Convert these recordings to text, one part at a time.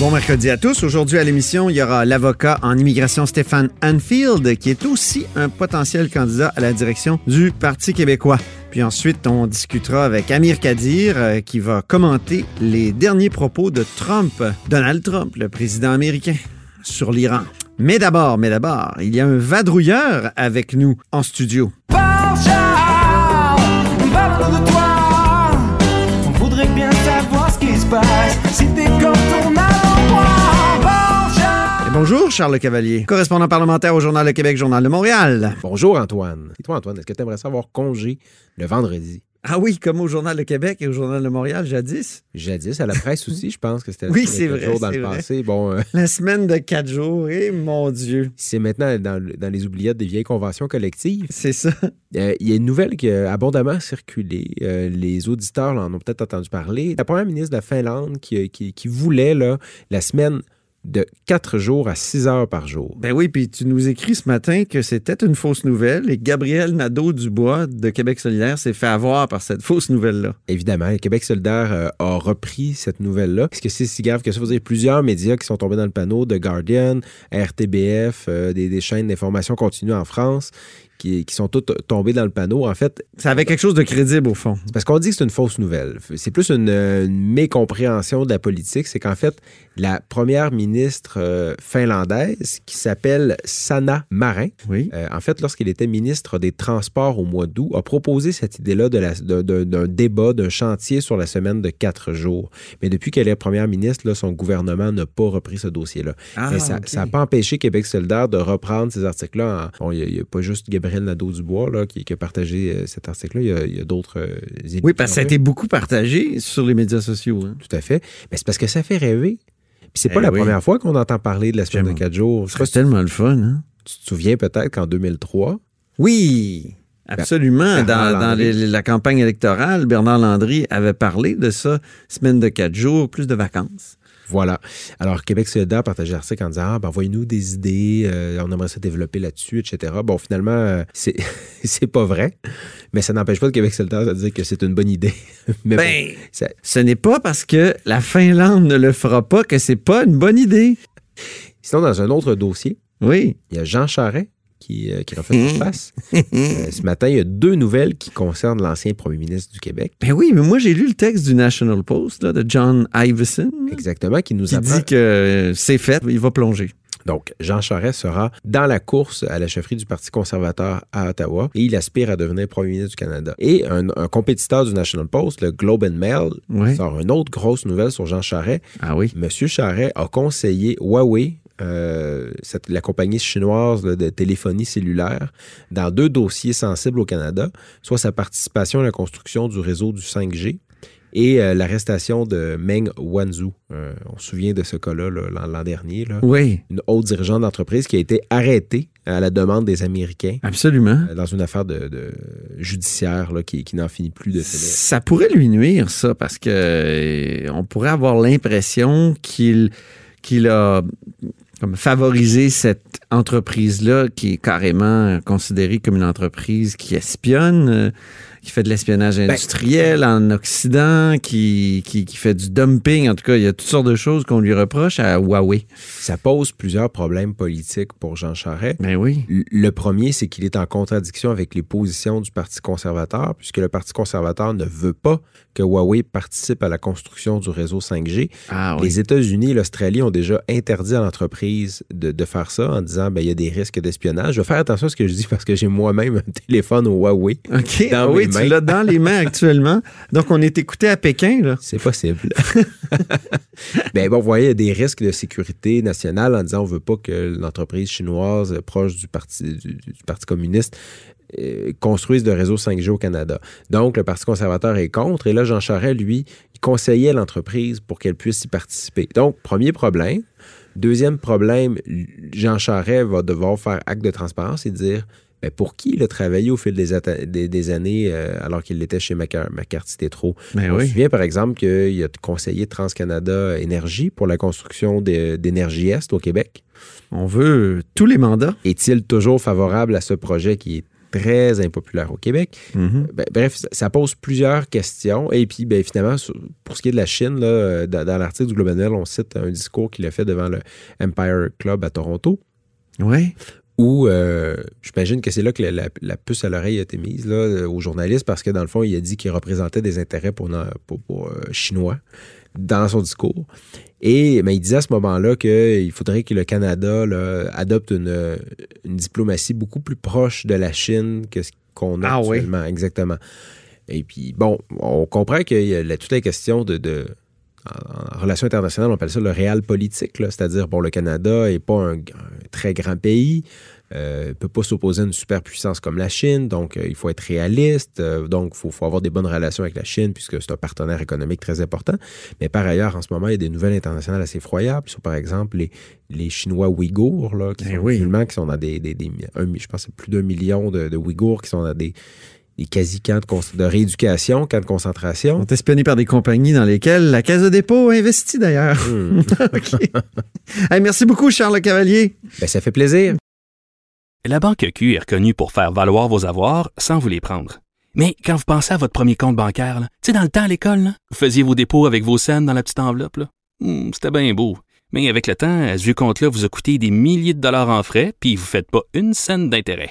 Bon mercredi à tous. Aujourd'hui à l'émission, il y aura l'avocat en immigration Stéphane Anfield, qui est aussi un potentiel candidat à la direction du Parti québécois. Puis ensuite, on discutera avec Amir Kadir, euh, qui va commenter les derniers propos de Trump, Donald Trump, le président américain, sur l'Iran. Mais d'abord, mais d'abord, il y a un vadrouilleur avec nous en studio. Bonjour, Charles Cavalier, correspondant parlementaire au Journal de Québec, Journal de Montréal. Bonjour Antoine. Et toi Antoine, est-ce que tu aimerais savoir congé le vendredi? Ah oui, comme au Journal de Québec et au Journal de Montréal, jadis. Jadis, à la presse aussi, je pense que c'était Oui, le c'est vrai, jours dans c'est le vrai. passé. Bon, euh, La semaine de quatre jours, et mon Dieu, c'est maintenant dans, le- dans les oubliettes des vieilles conventions collectives. c'est ça. Euh, Il y a une nouvelle qui a abondamment circulé. Euh, les auditeurs en ont peut-être entendu parler. La première ministre de la Finlande qui, qui- qui voulait là, la semaine de quatre jours à six heures par jour. Ben oui, puis tu nous écris ce matin que c'était une fausse nouvelle et Gabriel Nadeau-Dubois de Québec solidaire s'est fait avoir par cette fausse nouvelle-là. Évidemment, Québec solidaire euh, a repris cette nouvelle-là. Est-ce que c'est si grave que ça? Vous avez plusieurs médias qui sont tombés dans le panneau, The Guardian, RTBF, euh, des, des chaînes d'information continue en France, qui, qui sont toutes tombées dans le panneau. En fait, Ça avait quelque chose de crédible au fond. parce qu'on dit que c'est une fausse nouvelle. C'est plus une, une mécompréhension de la politique. C'est qu'en fait, la première ministre euh, finlandaise, qui s'appelle Sanna Marin, Oui. euh, en fait, lorsqu'il était ministre des Transports au mois d'août, a proposé cette idée-là d'un débat, d'un chantier sur la semaine de quatre jours. Mais depuis qu'elle est première ministre, là, son gouvernement n'a pas repris ce dossier-là. Ah, Mais ça n'a pas empêché Québec solidaire de reprendre ces articles-là. en- bon, Il n'y a, pas juste Gabriel Nadeau-Dubois là, qui, qui a partagé euh, cet article-là. Il y a- il a, d'autres euh, Oui, parce que ça a été beaucoup partagé sur les médias sociaux. hein. Tout à fait. Mais c'est parce que ça fait rêver. Puis c'est pas Eh la oui. première fois qu'on entend parler de la semaine de quatre jours. C'est tellement le fun, hein? tu te souviens peut-être qu'en 2003, Oui, absolument. Bernard Dans, dans Landry. les- la campagne électorale, Bernard Landry avait parlé de ça, semaine de quatre jours, plus de vacances. Voilà. Alors, Québec solidaire partageait l'article en disant Ah, ben, envoyez-nous des idées, euh, on aimerait ça développer là-dessus, etc. Bon, finalement, euh, c'est, c'est pas vrai, mais ça n'empêche pas le Québec solidaire de dire que c'est une bonne idée. mais Ben, bon, ça- ce n'est pas parce que la Finlande ne le fera pas que c'est pas une bonne idée. Sinon, dans un autre dossier, Oui. il y a Jean Charest qui, euh, qui refait face. Euh, ce matin, il y a deux nouvelles qui concernent l'ancien premier ministre du Québec. Ben oui, mais moi j'ai lu le texte du National Post là, de John Iveson Exactement, qui nous qui apprend. dit que euh, c'est fait, il va plonger. Donc, Jean Charest sera dans la course à la chefferie du Parti conservateur à Ottawa et il aspire à devenir premier ministre du Canada. Et un, un compétiteur du National Post, le Globe and Mail, Oui. sort une autre grosse nouvelle sur Jean Charest. Ah oui. Monsieur Charest a conseillé Huawei, euh, cette- la compagnie chinoise là, de téléphonie cellulaire, dans deux dossiers sensibles au Canada, soit sa participation à la construction du réseau du 5G et euh, l'arrestation de Meng Wanzhou. Euh, on se souvient de ce cas-là là, l'an dernier. Là Oui, une haute dirigeante d'entreprise qui a été arrêtée à la demande des Américains absolument. euh, dans une affaire de, de judiciaire là, qui, qui n'en finit plus de finir. Ça pourrait lui nuire, ça, parce que on pourrait avoir l'impression qu'il qu'il a comme favorisé cette entreprise-là qui est carrément considérée comme une entreprise qui espionne, euh, qui fait de l'espionnage industriel en Occident, qui, qui, qui fait du dumping. En tout cas, il y a toutes sortes de choses qu'on lui reproche à Huawei. Ça pose plusieurs problèmes politiques pour Jean Charest. Ben oui. Le premier, c'est qu'il est en contradiction avec les positions du Parti conservateur, puisque le Parti conservateur ne veut pas que Huawei participe à la construction du réseau 5G. Ah Les États-Unis et l'Australie ont déjà interdit à l'entreprise de, de faire ça en disant ben, il y a des risques d'espionnage. Je vais faire attention à ce que je dis parce que j'ai moi-même un téléphone au Huawei OK. dans Ah oui, mains. Tu dans les mains actuellement. Donc, on est écouté à Pékin, là. C'est possible. Mais bon, vous voyez, il y a des risques de sécurité nationale en disant on veut pas que l'entreprise chinoise proche du Parti, du Parti communiste euh, construise de réseau 5G au Canada. Donc, le Parti conservateur est contre. Et là, Jean Charest, lui, il conseillait l'entreprise pour qu'elle puisse y participer. Donc, premier problème. Deuxième problème, Jean Charest va devoir faire acte de transparence et dire pour qui il a travaillé au fil des, atta- des- des années euh, alors qu'il était chez McCarthy Tétro. Ben On oui. se souvient, par exemple, qu'il a conseillé TransCanada Énergie pour la construction d'Énergie Est au Québec. On veut tous les mandats. Est-il toujours favorable à ce projet qui est très impopulaire au Québec? Mhm. Ben, bref, ça, pose plusieurs questions. Et puis, ben, finalement, pour ce qui est de la Chine, là, euh, dans, dans l'article du Globe Mail, on cite un discours qu'il a fait devant le Empire Club à Toronto, Oui. Où euh, j'imagine que c'est là que la, la- la puce à l'oreille a été mise là, euh, aux journalistes, parce que dans le fond, il a dit qu'il représentait des intérêts pour, pour, pour, euh, chinois dans son discours. Et mais il disait à ce moment-là qu'il faudrait que le Canada là, adopte une, une diplomatie beaucoup plus proche de la Chine que ce qu'on a Ah oui. actuellement. Exactement. Et puis, bon, on comprend qu'il y a la- toute la question de, de- en, relations internationales, on appelle ça le réel politique, c'est-à-dire, bon, le Canada n'est pas un, un très grand pays, euh, ne peut pas s'opposer à une superpuissance comme la Chine, donc euh, il faut être réaliste, euh, donc il faut, faut avoir des bonnes relations avec la Chine, puisque c'est un partenaire économique très important. Mais par ailleurs, en ce moment, il y a des nouvelles internationales assez effroyables, sur par exemple les, les Chinois ouïghours, là, qui Eh sont oui. musulmans, qui sont dans des, des, des- un- je pense que c'est plus d'un million de, de ouïghours qui sont dans des, des quasi-camps de, rééducation, camps de Ils concentration. sont espionnés par des compagnies dans lesquelles la Caisse de dépôt a investi d'ailleurs. Hmm. OK. Hey, merci beaucoup, Charles Cavalier. Ben, ça fait plaisir. La Banque Q est reconnue pour faire valoir vos avoirs sans vous les prendre. Mais quand vous pensez à votre premier compte bancaire, tu sais, dans le temps à l'école, là, vous faisiez vos dépôts avec vos scènes dans la petite enveloppe. là. Hmm, C'était bien beau. Mais avec le temps, ce vieux compte-là vous a coûté des milliers de dollars en frais, puis vous ne faites pas une scène d'intérêt.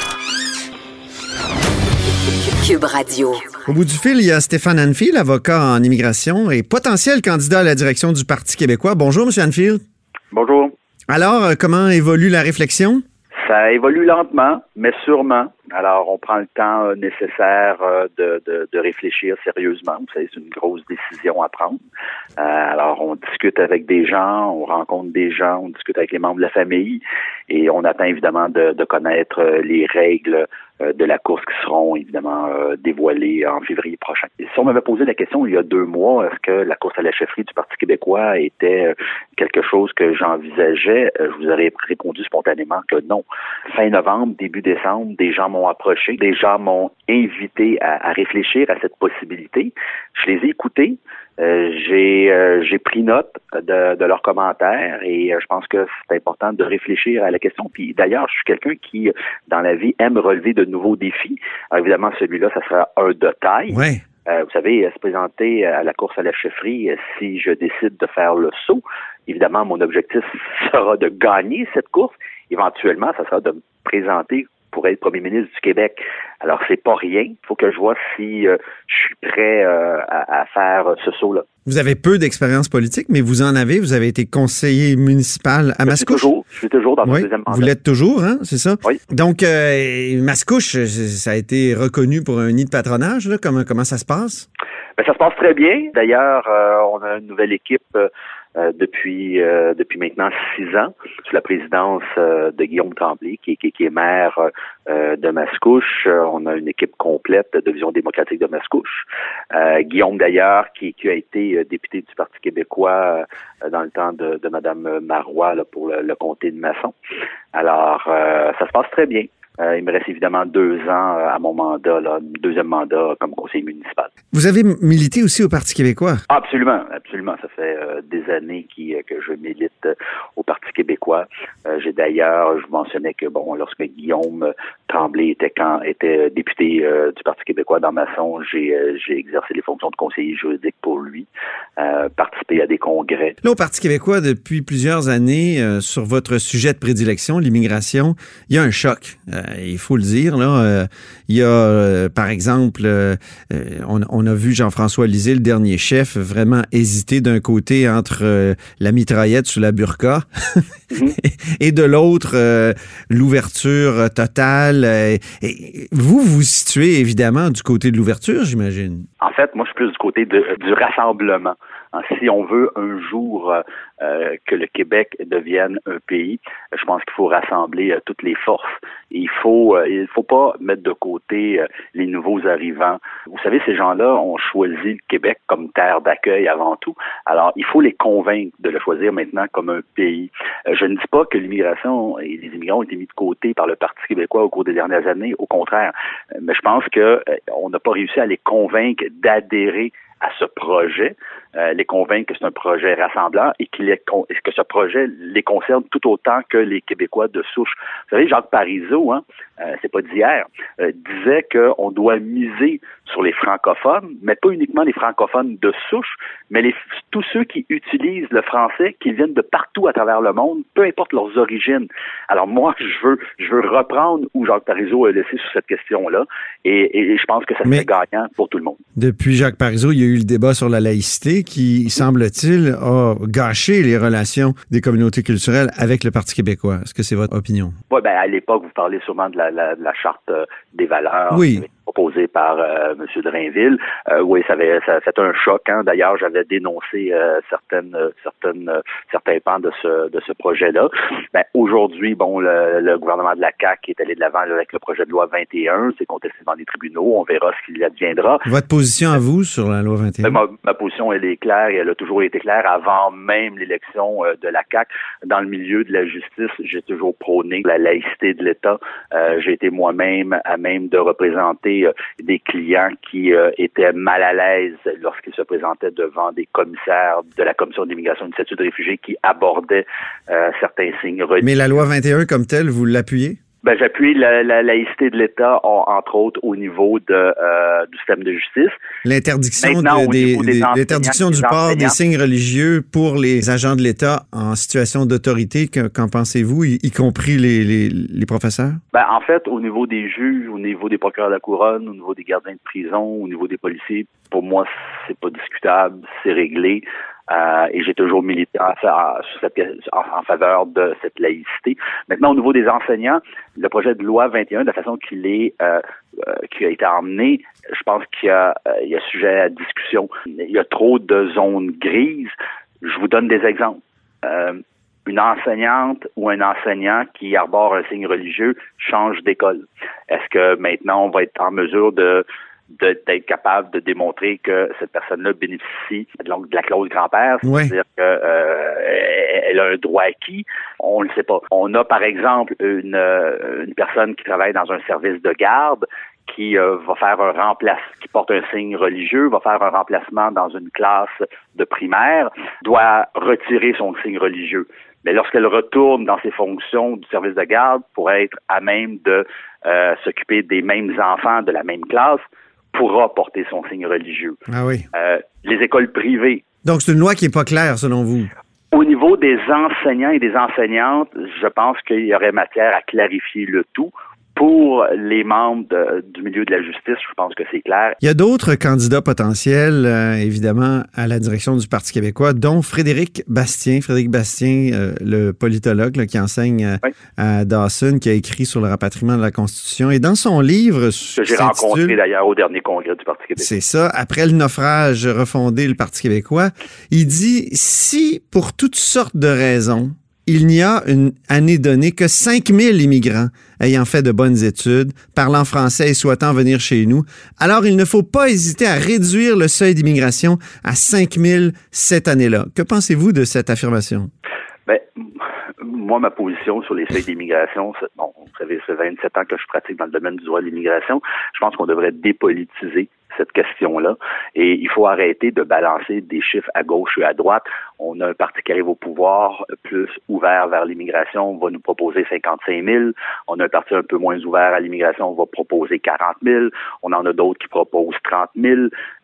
Cube Radio. Au bout du fil, il y a Stéphane Anfield, avocat en immigration et potentiel candidat à la direction du Parti québécois. Bonjour, M. Anfield. Bonjour. Alors, euh, comment évolue la réflexion? Ça évolue lentement, mais sûrement. Alors, on prend le temps euh, nécessaire euh, de, de, de réfléchir sérieusement. Vous savez, c'est une grosse décision à prendre. Euh, alors, on discute avec des gens, on rencontre des gens, on discute avec les membres de la famille et on attend évidemment de, de connaître les règles de la course qui seront évidemment euh, dévoilées en février prochain. Si on m'avait posé la question il y a deux mois, est-ce que la course à la chefferie du Parti québécois était euh, quelque chose que j'envisageais, euh, je vous aurais répondu spontanément que non. Fin novembre, début décembre, des gens m'ont approché, des gens m'ont invité à, à réfléchir à cette possibilité. Je les ai écoutés. Euh, j'ai euh, j'ai pris note de, de leurs commentaires et euh, je pense que c'est important de réfléchir à la question. Puis d'ailleurs, je suis quelqu'un qui, dans la vie, aime relever de nouveaux défis. Alors, évidemment, celui-là, ça sera un de taille. Oui. Euh, vous savez, se présenter à la course à la chefferie, si je décide de faire le saut, évidemment, mon objectif sera de gagner cette course. Éventuellement, ça sera de me présenter pour être premier ministre du Québec. Alors, c'est pas rien. Il faut que je vois si euh, je suis prêt euh, à, à faire euh, ce saut-là. Vous avez peu d'expérience politique, mais vous en avez. Vous avez été conseiller municipal à Je suis Mascouche. toujours, je suis toujours dans mon Oui, deuxième mandat. vous l'êtes toujours, hein, c'est ça? Oui. Donc, euh, Mascouche, euh, ça a été reconnu pour un nid de patronage. Là. Comment, comment ça se passe? Ben, ça se passe très bien. D'ailleurs, euh, on a une nouvelle équipe euh, depuis euh, depuis maintenant six ans, sous la présidence euh, de Guillaume Tremblay, qui, qui, qui est maire euh, de Mascouche. Euh, on a une équipe complète de Vision démocratique de Mascouche. Guillaume, d'ailleurs, qui, qui a été député du Parti québécois dans le temps de, de Mme Marois là, pour le, le comté de Masson. Alors, ça se passe très bien. Euh, il me reste évidemment deux ans euh, à mon mandat, là, deuxième mandat comme conseiller municipal. Vous avez milité aussi au Parti québécois? Absolument, absolument. Ça fait euh, des années qui, que je milite au Parti québécois. Euh, J'ai d'ailleurs, je vous mentionnais que bon, lorsque Guillaume Tremblay était quand était député euh, du Parti québécois dans Masson, j'ai exercé les fonctions de conseiller juridique pour lui, euh, participé à des congrès. Là, au Parti québécois, depuis plusieurs années, euh, sur votre sujet de prédilection, l'immigration, il y a un choc. Euh, il faut le dire. Là, il y a, par exemple, on, on a vu Jean-François Lisée, le dernier chef, vraiment hésiter d'un côté entre la mitraillette sous la burqa et de l'autre l'ouverture totale. Vous vous situez évidemment du côté de l'ouverture, j'imagine. En fait, moi, je suis plus du côté de- du rassemblement. Hein, si on veut un jour euh, euh, que le Québec devienne un pays, je pense qu'il faut rassembler euh, toutes les forces. Il faut, il faut pas mettre de côté les nouveaux arrivants. Vous savez, ces gens-là ont choisi le Québec comme terre d'accueil avant tout. Alors, il faut les convaincre de le choisir maintenant comme un pays. Je ne dis pas que l'immigration et les immigrants ont été mis de côté par le Parti québécois au cours des dernières années. Au contraire, mais je pense que on n'a pas réussi à les convaincre d'adhérer à ce projet, euh, les convaincre que c'est un projet rassemblant et qu'il est que ce projet les concerne tout autant que les Québécois de souche. Vous savez, Jacques Parizeau, hein, euh, c'est pas d'hier, euh, disait qu'on doit miser sur les francophones, mais pas uniquement les francophones de souche, mais les, tous ceux qui utilisent le français, qui viennent de partout à travers le monde, peu importe leurs origines. Alors moi, je veux, je veux reprendre où Jacques Parizeau a laissé sur cette question-là, et, et je pense que ça serait gagnant pour tout le monde. Depuis Jacques Parizeau, il y a eu le débat sur la laïcité qui, semble-t-il, a gâché les relations des communautés culturelles avec le Parti québécois. Est-ce que c'est votre opinion? Ouais, ben à l'époque, vous parlez sûrement de la, la, la charte euh, des valeurs Oui. Proposée par euh, M. Drainville. Euh, oui, ça avait ça, c'était un choc. Hein. D'ailleurs, j'avais dénoncé euh, certaines certaines certains pans de ce de ce projet-là. Ben, aujourd'hui, bon, le, le gouvernement de la CAQ est allé de l'avant avec le projet de loi 21. C'est contesté dans les tribunaux. On verra ce qu'il adviendra. Votre position à vous sur la loi 21? Ben, ma, ma position, elle est claire et elle a toujours été claire avant même l'élection euh, de la CAQ. Dans le milieu de la justice, j'ai toujours prôné la laïcité de l'État. Euh, j'ai été moi-même à même de représenter euh, des clients qui euh, étaient mal à l'aise lorsqu'ils se présentaient devant des commissaires de la Commission d'immigration et de statut de réfugiés qui abordaient euh, certains signes religieux. Mais la loi 21 comme telle, vous l'appuyez? Ben, j'appuie la, la laïcité de l'État, en- entre autres au niveau de, euh, du système de justice. L'interdiction l'interdiction du port des signes religieux pour les agents de l'État en situation d'autorité, que- qu'en pensez-vous, y, y compris les, les, les professeurs? Ben, en fait, au niveau des juges, au niveau des procureurs de la couronne, au niveau des gardiens de prison, au niveau des policiers, pour moi, c'est pas discutable, c'est réglé. Euh, et j'ai toujours milité en, faveur de cette laïcité. Maintenant, au niveau des enseignants, le projet de loi 21, de la façon qu'il est, euh, euh, qui a été emmené, je pense qu'il y a, euh, y a sujet à discussion. Il y a trop de zones grises. Je vous donne des exemples. Euh, une enseignante ou un enseignant qui arbore un signe religieux change d'école. Est-ce que maintenant on va être en mesure de- d'être capable de démontrer que cette personne-là bénéficie de la, de la clause grand-père, c'est-à-dire qu'elle a un droit acquis, on ne le sait pas. On a par exemple une, euh, une personne qui travaille dans un service de garde qui euh, va faire un remplacement, qui porte un signe religieux, va faire un remplacement dans une classe de primaire, doit retirer son signe religieux. Mais lorsqu'elle retourne dans ses fonctions du service de garde pour être à même de euh, s'occuper des mêmes enfants de la même classe, pourra porter son signe religieux. Ah oui. Euh, les écoles privées, Donc, c'est une loi qui n'est pas claire, selon vous? au niveau des enseignants et des enseignantes, je pense qu'il y aurait matière à clarifier le tout. Pour les membres de- du milieu de la justice, je pense que c'est clair. Il y a d'autres candidats potentiels, euh, évidemment, à la direction du Parti québécois, dont Frédéric Bastien. Frédéric Bastien, euh, le politologue là, qui enseigne euh, Oui. à Dawson, qui a écrit sur le rapatriement de la Constitution. Et dans son livre, Que j'ai rencontré d'ailleurs au dernier congrès du Parti québécois. c'est ça. Après le naufrage, refonder le Parti québécois. Il dit, si pour toutes sortes de raisons, il n'y a une année donnée que 5000 immigrants ayant fait de bonnes études, parlant français et souhaitant venir chez nous, alors il ne faut pas hésiter à réduire le seuil d'immigration à 5000 cette année-là. Que pensez-vous de cette affirmation? Ben, moi, ma position sur les seuils d'immigration, bon, vous savez, ça fait 27 ans que je pratique dans le domaine du droit de l'immigration. Je pense qu'on devrait dépolitiser cette question-là. Et il faut arrêter de balancer des chiffres à gauche et à droite. On a un parti qui arrive au pouvoir plus ouvert vers l'immigration, va nous proposer 55 000. On a un parti un peu moins ouvert à l'immigration, on va proposer 40 000. On en a d'autres qui proposent 30 000.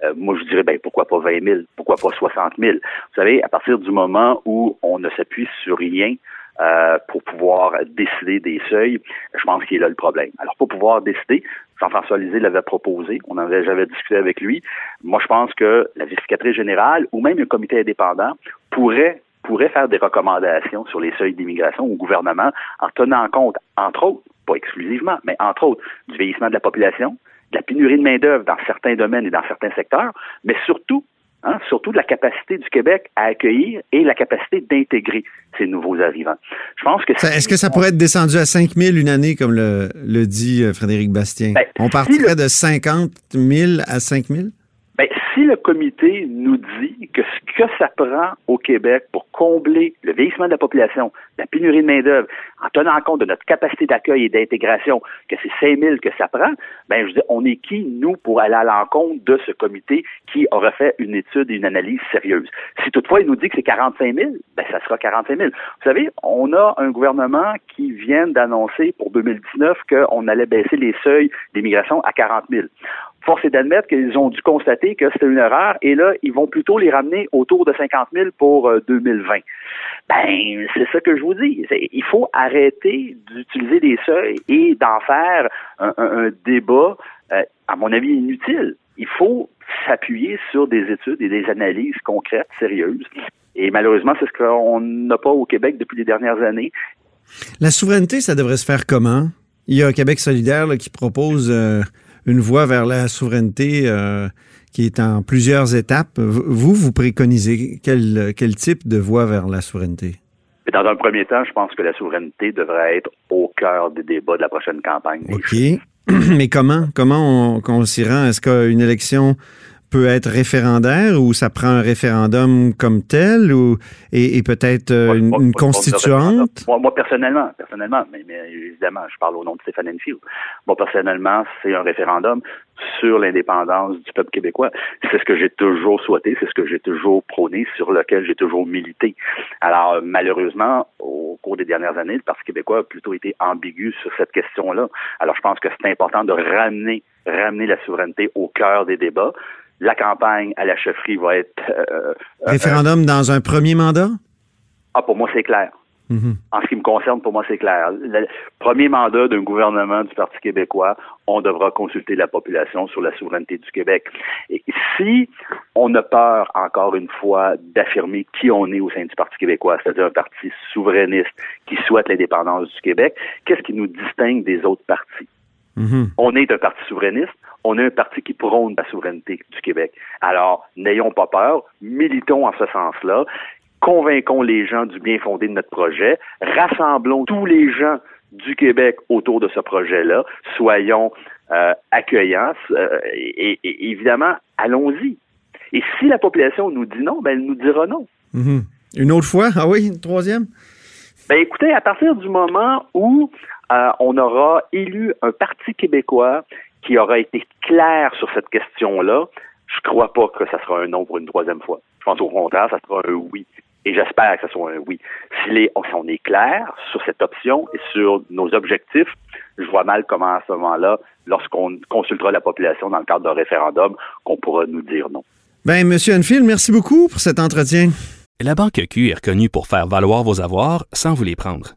Euh, moi, je dirais, ben, pourquoi pas 20 000? Pourquoi pas 60 000? Vous savez, à partir du moment où on ne s'appuie sur rien, euh, pour pouvoir décider des seuils, je pense qu'il est là le problème. Alors, pour pouvoir décider, Jean-François Lisée l'avait proposé, on en avait, j'avais discuté avec lui. Moi, je pense que la vérificatrice générale ou même un comité indépendant pourrait pourrait faire des recommandations sur les seuils d'immigration au gouvernement en tenant compte, entre autres, pas exclusivement, mais entre autres, du vieillissement de la population, de la pénurie de main-d'œuvre dans certains domaines et dans certains secteurs, mais surtout Hein, surtout de la capacité du Québec à accueillir et la capacité d'intégrer ces nouveaux arrivants. Je pense que est-ce que ça pourrait être descendu à 5 000 une année, comme le, le dit euh, Frédéric Bastien? Ben, On si partirait le- de 50 000 à 5 000 Ben, si le comité nous dit que ce que ça prend au Québec pour combler le vieillissement de la population, la pénurie de main-d'œuvre, en tenant compte de notre capacité d'accueil et d'intégration, que c'est 5 000 que ça prend, ben, je dis, on est qui, nous, pour aller à l'encontre de ce comité qui aurait fait une étude et une analyse sérieuse? Si toutefois il nous dit que c'est 45 000, ben, ça sera 45 000. Vous savez, on a un gouvernement qui vient d'annoncer pour 2019 qu'on allait baisser les seuils d'immigration à 40 000 force est d'admettre qu'ils ont dû constater que c'était une erreur et là, ils vont plutôt les ramener autour de 50 000 pour euh, 2020. Ben, c'est ça que je vous dis. Il faut arrêter d'utiliser des seuils et d'en faire un, un- un débat, euh, à mon avis, inutile. Il faut s'appuyer sur des études et des analyses concrètes, sérieuses. Et malheureusement, c'est ce qu'on n'a pas au Québec depuis les dernières années. La souveraineté, ça devrait se faire comment? Il y a Québec solidaire qui propose euh, une voie vers la souveraineté euh, qui est en plusieurs étapes. Vous, vous préconisez quel, quel type de voie vers la souveraineté? Dans un premier temps, je pense que la souveraineté devrait être au cœur des débats de la prochaine campagne. OK. Mais comment? Comment on, s'y rend? Est-ce qu'une élection peut être référendaire ou ça prend un référendum comme tel ou, et, et peut-être euh, une, moi, moi, constituante? Moi, moi, personnellement, personnellement, mais, mais évidemment, je parle au nom de Stéphane Enfield. Moi, personnellement, c'est un référendum sur l'indépendance du peuple québécois. C'est ce que j'ai toujours souhaité, c'est ce que j'ai toujours prôné, sur lequel j'ai toujours milité. Alors, malheureusement, au cours des dernières années, le Parti québécois a plutôt été ambigu sur cette question-là. Alors, je pense que c'est important de ramener, ramener la souveraineté au cœur des débats. La campagne à la chefferie va être euh, euh, Référendum dans un premier mandat? ah, pour moi, c'est clair. Mhm. En ce qui me concerne, pour moi, c'est clair. Le premier mandat d'un gouvernement du Parti québécois, on devra consulter la population sur la souveraineté du Québec. Et si on a peur, encore une fois, d'affirmer qui on est au sein du Parti québécois, c'est-à-dire un parti souverainiste qui souhaite l'indépendance du Québec, qu'est-ce qui nous distingue des autres partis? Mhm. On est un parti souverainiste, on est un parti qui prône la souveraineté du Québec. Alors, n'ayons pas peur, militons en ce sens-là, convainquons les gens du bien fondé de notre projet, rassemblons tous les gens du Québec autour de ce projet-là, soyons euh, accueillants euh, et, et évidemment, allons-y. Et si la population nous dit non, ben elle nous dira non. Mhm. Une autre fois? Ah oui, une troisième? Ben écoutez, à partir du moment où euh, on aura élu un parti québécois qui aura été clair sur cette question-là, je crois pas que ça sera un non pour une troisième fois. Je pense au contraire, ça sera un oui. Et j'espère que ce soit un oui. Si, les, si on est clair sur cette option et sur nos objectifs, je vois mal comment à ce moment-là, lorsqu'on consultera la population dans le cadre d'un référendum, qu'on pourra nous dire non. Ben, Monsieur Enfield, merci beaucoup pour cet entretien. La Banque Q est reconnue pour faire valoir vos avoirs sans vous les prendre.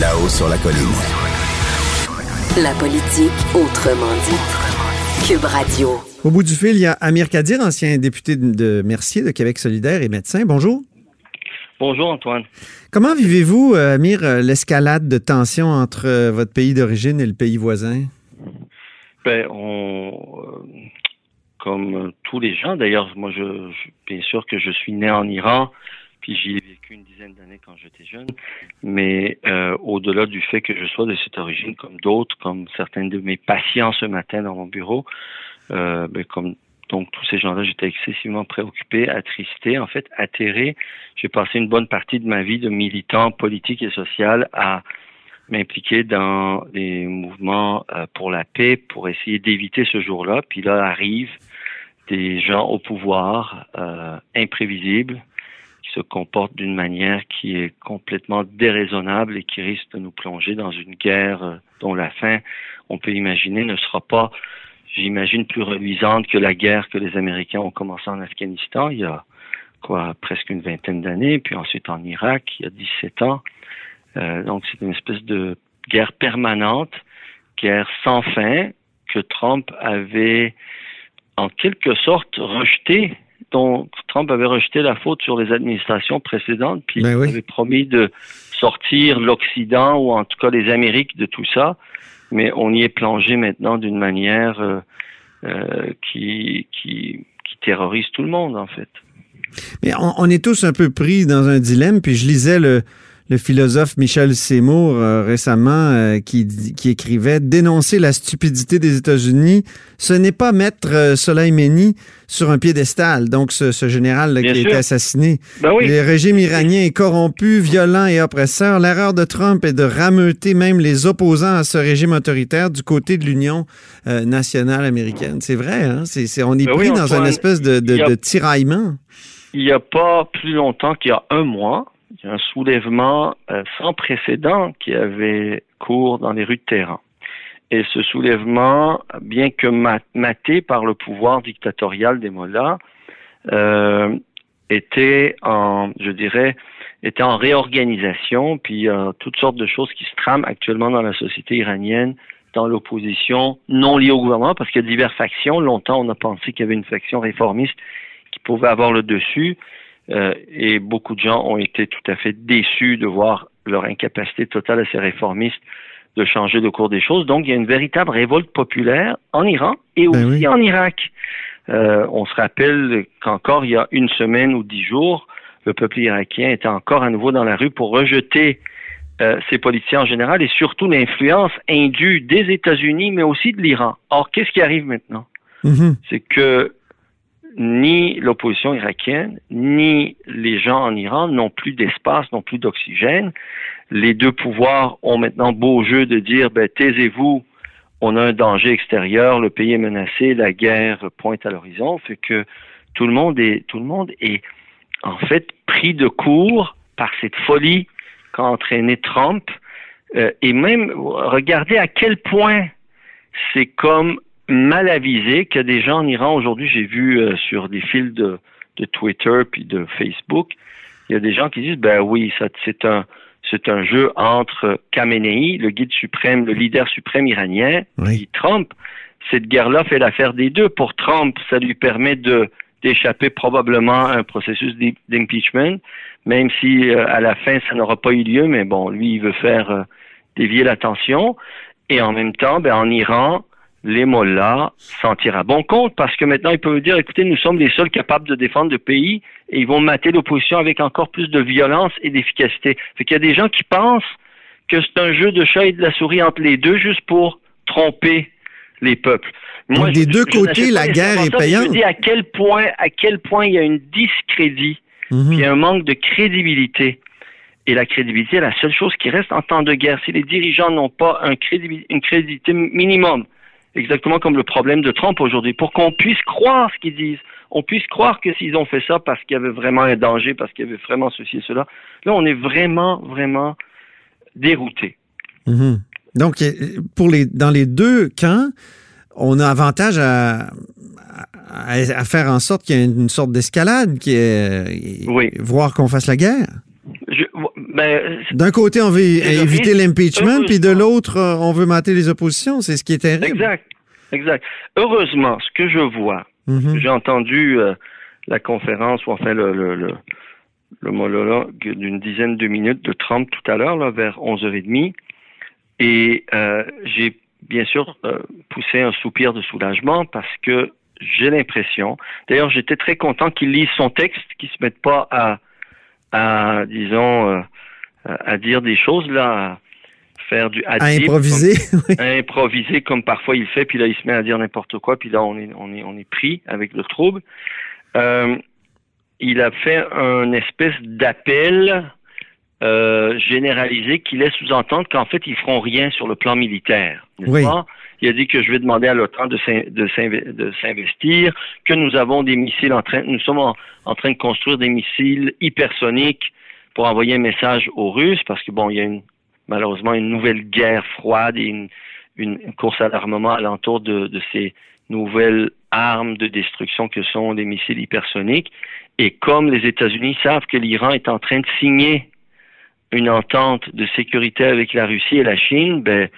Là-haut sur la colline. La politique autrement dit. Cube Radio. Au bout du fil, il y a Amir Kadir, ancien député de Mercier de Québec solidaire et médecin. Bonjour. Bonjour Antoine. Comment vivez-vous, euh, Amir, euh, l'escalade de tensions entre euh, votre pays d'origine et le pays voisin? Ben, on, euh, comme tous les gens. D'ailleurs, moi, je, je- bien sûr que je suis né en Iran, puis j'y ai vécu une dizaine d'années quand j'étais jeune. Mais euh, au-delà du fait que je sois de cette origine, comme d'autres, comme certains de mes patients ce matin dans mon bureau, euh, ben, comme donc tous ces gens-là, j'étais excessivement préoccupé, attristé, en fait, atterré. J'ai passé une bonne partie de ma vie de militant politique et social à m'impliquer dans des mouvements euh, pour la paix, pour essayer d'éviter ce jour-là. Puis là arrivent des gens au pouvoir imprévisibles qui se comportent d'une manière qui est complètement déraisonnable et qui risque de nous plonger dans une guerre euh, dont la fin, on peut imaginer, ne sera pas, j'imagine, plus reluisante que la guerre que les Américains ont commencé en Afghanistan il y a quoi presque une vingtaine d'années, puis ensuite en Irak il y a 17 ans. Euh, donc c'est une espèce de guerre permanente, guerre sans fin que Trump avait en quelque sorte rejeté. Trump avait rejeté la faute sur les administrations précédentes, puis Ben oui. il avait promis de sortir l'Occident ou en tout cas les Amériques de tout ça. Mais on y est plongé maintenant d'une manière euh, euh, qui, qui, qui terrorise tout le monde en fait. Mais on, on est tous un peu pris dans un dilemme, puis je lisais le, le philosophe Michel Seymour euh, récemment euh, qui, écrivait Dénoncer la stupidité des États-Unis, ce n'est pas mettre euh, Soleimani sur un piédestal, donc ce, ce général là, qui a été assassiné. Ben oui. Le régime iranien est corrompu, violent et oppresseur. L'erreur de Trump est de rameuter même les opposants à ce régime autoritaire du côté de l'Union nationale américaine. C'est vrai, hein? C'est, c'est- on est Ben pris oui, dans une espèce de, de- il y a- de tiraillement. il n'y a pas plus longtemps qu'il y a un mois, il y a un soulèvement euh, sans précédent qui avait cours dans les rues de Téhéran. Et ce soulèvement, bien que ma- maté par le pouvoir dictatorial des mollahs, euh, était en, je dirais, en réorganisation, puis a toutes sortes de choses qui se trament actuellement dans la société iranienne, dans l'opposition non liée au gouvernement, parce qu'il y a diverses factions. Longtemps, on a pensé qu'il y avait une faction réformiste qui pouvait avoir le dessus, euh, et beaucoup de gens ont été tout à fait déçus de voir leur incapacité totale à ces réformistes de changer le cours des choses. Donc, il y a une véritable révolte populaire en Iran et Ben aussi oui. en Irak. Euh, on se rappelle qu'encore il y a une semaine ou dix jours, le peuple irakien était encore à nouveau dans la rue pour rejeter euh, ces politiciens en général et surtout l'influence indue des États-Unis, mais aussi de l'Iran. Or, qu'est-ce qui arrive maintenant? Mhm. C'est que ni l'opposition irakienne, ni les gens en Iran n'ont plus d'espace, n'ont plus d'oxygène. Les deux pouvoirs ont maintenant beau jeu de dire, ben, taisez-vous, on a un danger extérieur, le pays est menacé, la guerre pointe à l'horizon, fait que tout le monde est, tout le monde est en fait pris de court par cette folie qu'a entraîné Trump. Euh, et même, regardez à quel point c'est comme mal avisé qu'il y a des gens en Iran aujourd'hui, j'ai vu euh, sur des fils de, de Twitter puis de Facebook, il y a des gens qui disent ben oui, ça c'est un c'est un jeu entre Khamenei, le guide suprême, le leader suprême iranien, Oui. et Trump. Cette guerre-là fait l'affaire des deux. Pour Trump, ça lui permet de d'échapper probablement à un processus d'im- d'impeachment, même si euh, à la fin ça n'aura pas eu lieu, mais bon, lui il veut faire euh, dévier l'attention. Et en même temps, ben, en Iran, les mollahs s'en tirent à bon compte parce que maintenant ils peuvent dire, écoutez, nous sommes les seuls capables de défendre le pays et ils vont mater l'opposition avec encore plus de violence et d'efficacité. Fait qu'il y a des gens qui pensent que c'est un jeu de chat et de la souris entre les deux juste pour tromper les peuples. Donc, des je- deux je côtés, la guerre est payante. Je dis à quel point, à quel point il y a une discrédit puis il y a un manque de crédibilité. Et la crédibilité est la seule chose qui reste en temps de guerre. Si les dirigeants n'ont pas un crédibi- une crédibilité minimum, exactement comme le problème de Trump aujourd'hui, pour qu'on puisse croire ce qu'ils disent, on puisse croire que s'ils ont fait ça parce qu'il y avait vraiment un danger, parce qu'il y avait vraiment ceci et cela, là, on est vraiment, vraiment dérouté. Mhm. Donc, euh, pour les, dans les deux camps, on a avantage à, à, à faire en sorte qu'il y ait une sorte d'escalade, qui est, Oui. voir qu'on fasse la guerre. Je, ben, D'un côté, on veut éviter l'impeachment, puis de l'autre, euh, on veut mater les oppositions. C'est ce qui est terrible. exact, exact. Heureusement, ce que je vois, Mhm. J'ai entendu euh, la conférence, ou enfin le, le, le, le monologue d'une dizaine de minutes de Trump tout à l'heure, vers 11h30. Et euh, j'ai bien sûr euh, poussé un soupir de soulagement parce que j'ai l'impression. D'ailleurs, j'étais très content qu'il lise son texte, qu'il se mette pas à, à disons, à dire des choses là, faire du à improviser, comme, à improviser comme parfois il fait, puis là il se met à dire n'importe quoi, puis là on est on est on est pris avec le trouble. Euh, il a fait un espèce d'appel euh, généralisé qui laisse sous-entendre qu'en fait ils feront rien sur le plan militaire. Oui. Pas? Il a dit que je vais demander à l'OTAN de s'investir, que nous avons des missiles en train, nous sommes en, en, train de construire des missiles hypersoniques pour envoyer un message aux Russes, parce que bon, il y a une, malheureusement une nouvelle guerre froide et une, une course à l'armement alentour de, de ces nouvelles armes de destruction que sont les missiles hypersoniques. Et comme les États-Unis savent que l'Iran est en train de signer une entente de sécurité avec la Russie et la Chine, ben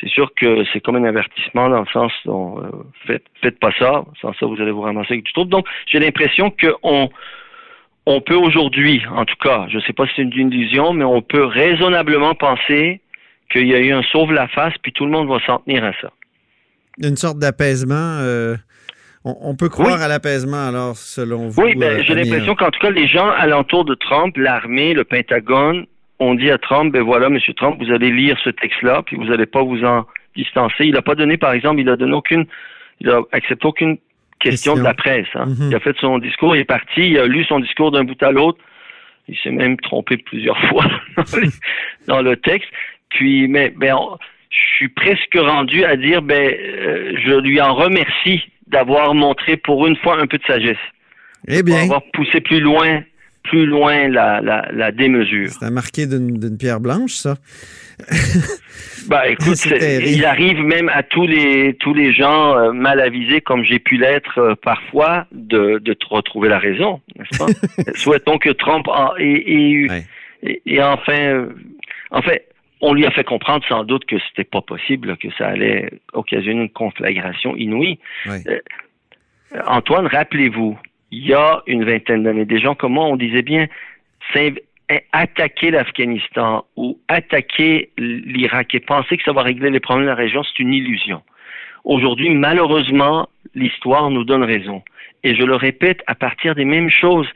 c'est sûr que c'est comme un avertissement dans le sens dont euh, faites, faites pas ça, sans ça vous allez vous ramasser avec du trouble. Donc j'ai l'impression qu'on on peut aujourd'hui, en tout cas, je ne sais pas si c'est une illusion, mais on peut raisonnablement penser qu'il y a eu un sauve la face, puis tout le monde va s'en tenir à ça. Une sorte d'apaisement. Euh, on, on, peut croire oui. à l'apaisement, alors, selon vous. Oui, ben, euh, j'ai l'impression qu'en tout cas, les gens alentour de Trump, l'armée, le Pentagone, ont dit à Trump, ben voilà, Monsieur Trump, vous allez lire ce texte-là, puis vous n'allez pas vous en distancer. Il n'a pas donné, par exemple, il a donné aucune, il a accepté aucune question, question. de la presse. Hein. Mm -hmm. Il a fait son discours, il est parti, il a lu son discours d'un bout à l'autre. Il s'est même trompé plusieurs fois dans le texte. Puis, mais, ben, on, je suis presque rendu à dire, ben, euh, je lui en remercie d'avoir montré pour une fois un peu de sagesse. Eh bien. D'avoir poussé plus loin, plus loin la, la, la démesure. C'est marqué d'une pierre blanche, ça. bah écoute, il arrive même à tous les tous les gens euh, mal avisés comme j'ai pu l'être euh, parfois de, de te retrouver la raison, n'est-ce pas? Souhaitons que Trump eu ouais. et, et, enfin euh, en fait on lui a fait comprendre sans doute que c'était pas possible, que ça allait occasionner une conflagration inouïe. Ouais. Antoine, rappelez-vous, il y a une vingtaine d'années, des gens comme moi, on disait bien attaquer l'Afghanistan ou attaquer l'Irak et penser que ça va régler les problèmes de la région, c'est une illusion. Aujourd'hui, malheureusement, l'histoire nous donne raison. Et je le répète, à partir des mêmes choses,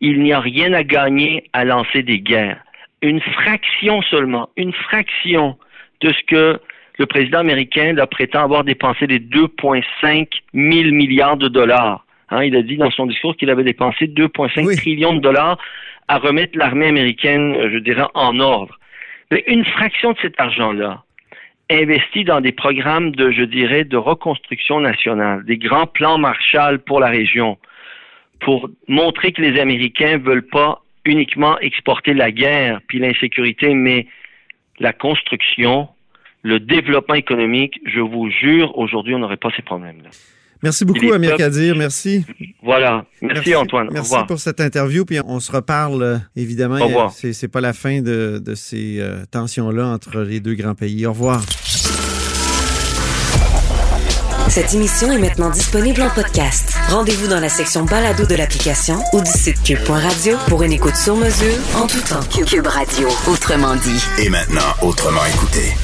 il n'y a rien à gagner à lancer des guerres. Une fraction seulement, une fraction de ce que le président américain prétend avoir dépensé des 2,5 000 milliards de dollars. Hein, il a dit dans son discours qu'il avait dépensé 2,5 oui. trillions de dollars à remettre l'armée américaine, je dirais, en ordre. Mais une fraction de cet argent-là, investi dans des programmes de, je dirais, de reconstruction nationale, des grands plans Marshall pour la région, pour montrer que les Américains veulent pas uniquement exporter la guerre puis l'insécurité, mais la construction, le développement économique, je vous jure, aujourd'hui, on n'aurait pas ces problèmes-là. Merci beaucoup, Amir Kadir. Merci. Voilà. Merci, Merci Antoine. Merci pour cette interview. Puis on se reparle, euh, évidemment. Au revoir. C'est pas la fin de, de ces euh, tensions-là entre les deux grands pays. Au revoir. Cette émission est maintenant disponible en podcast. Rendez-vous dans la section balado de l'application ou du site cube.radio pour une écoute sur mesure en tout temps. Cube Radio, autrement dit. Et maintenant, autrement écouté.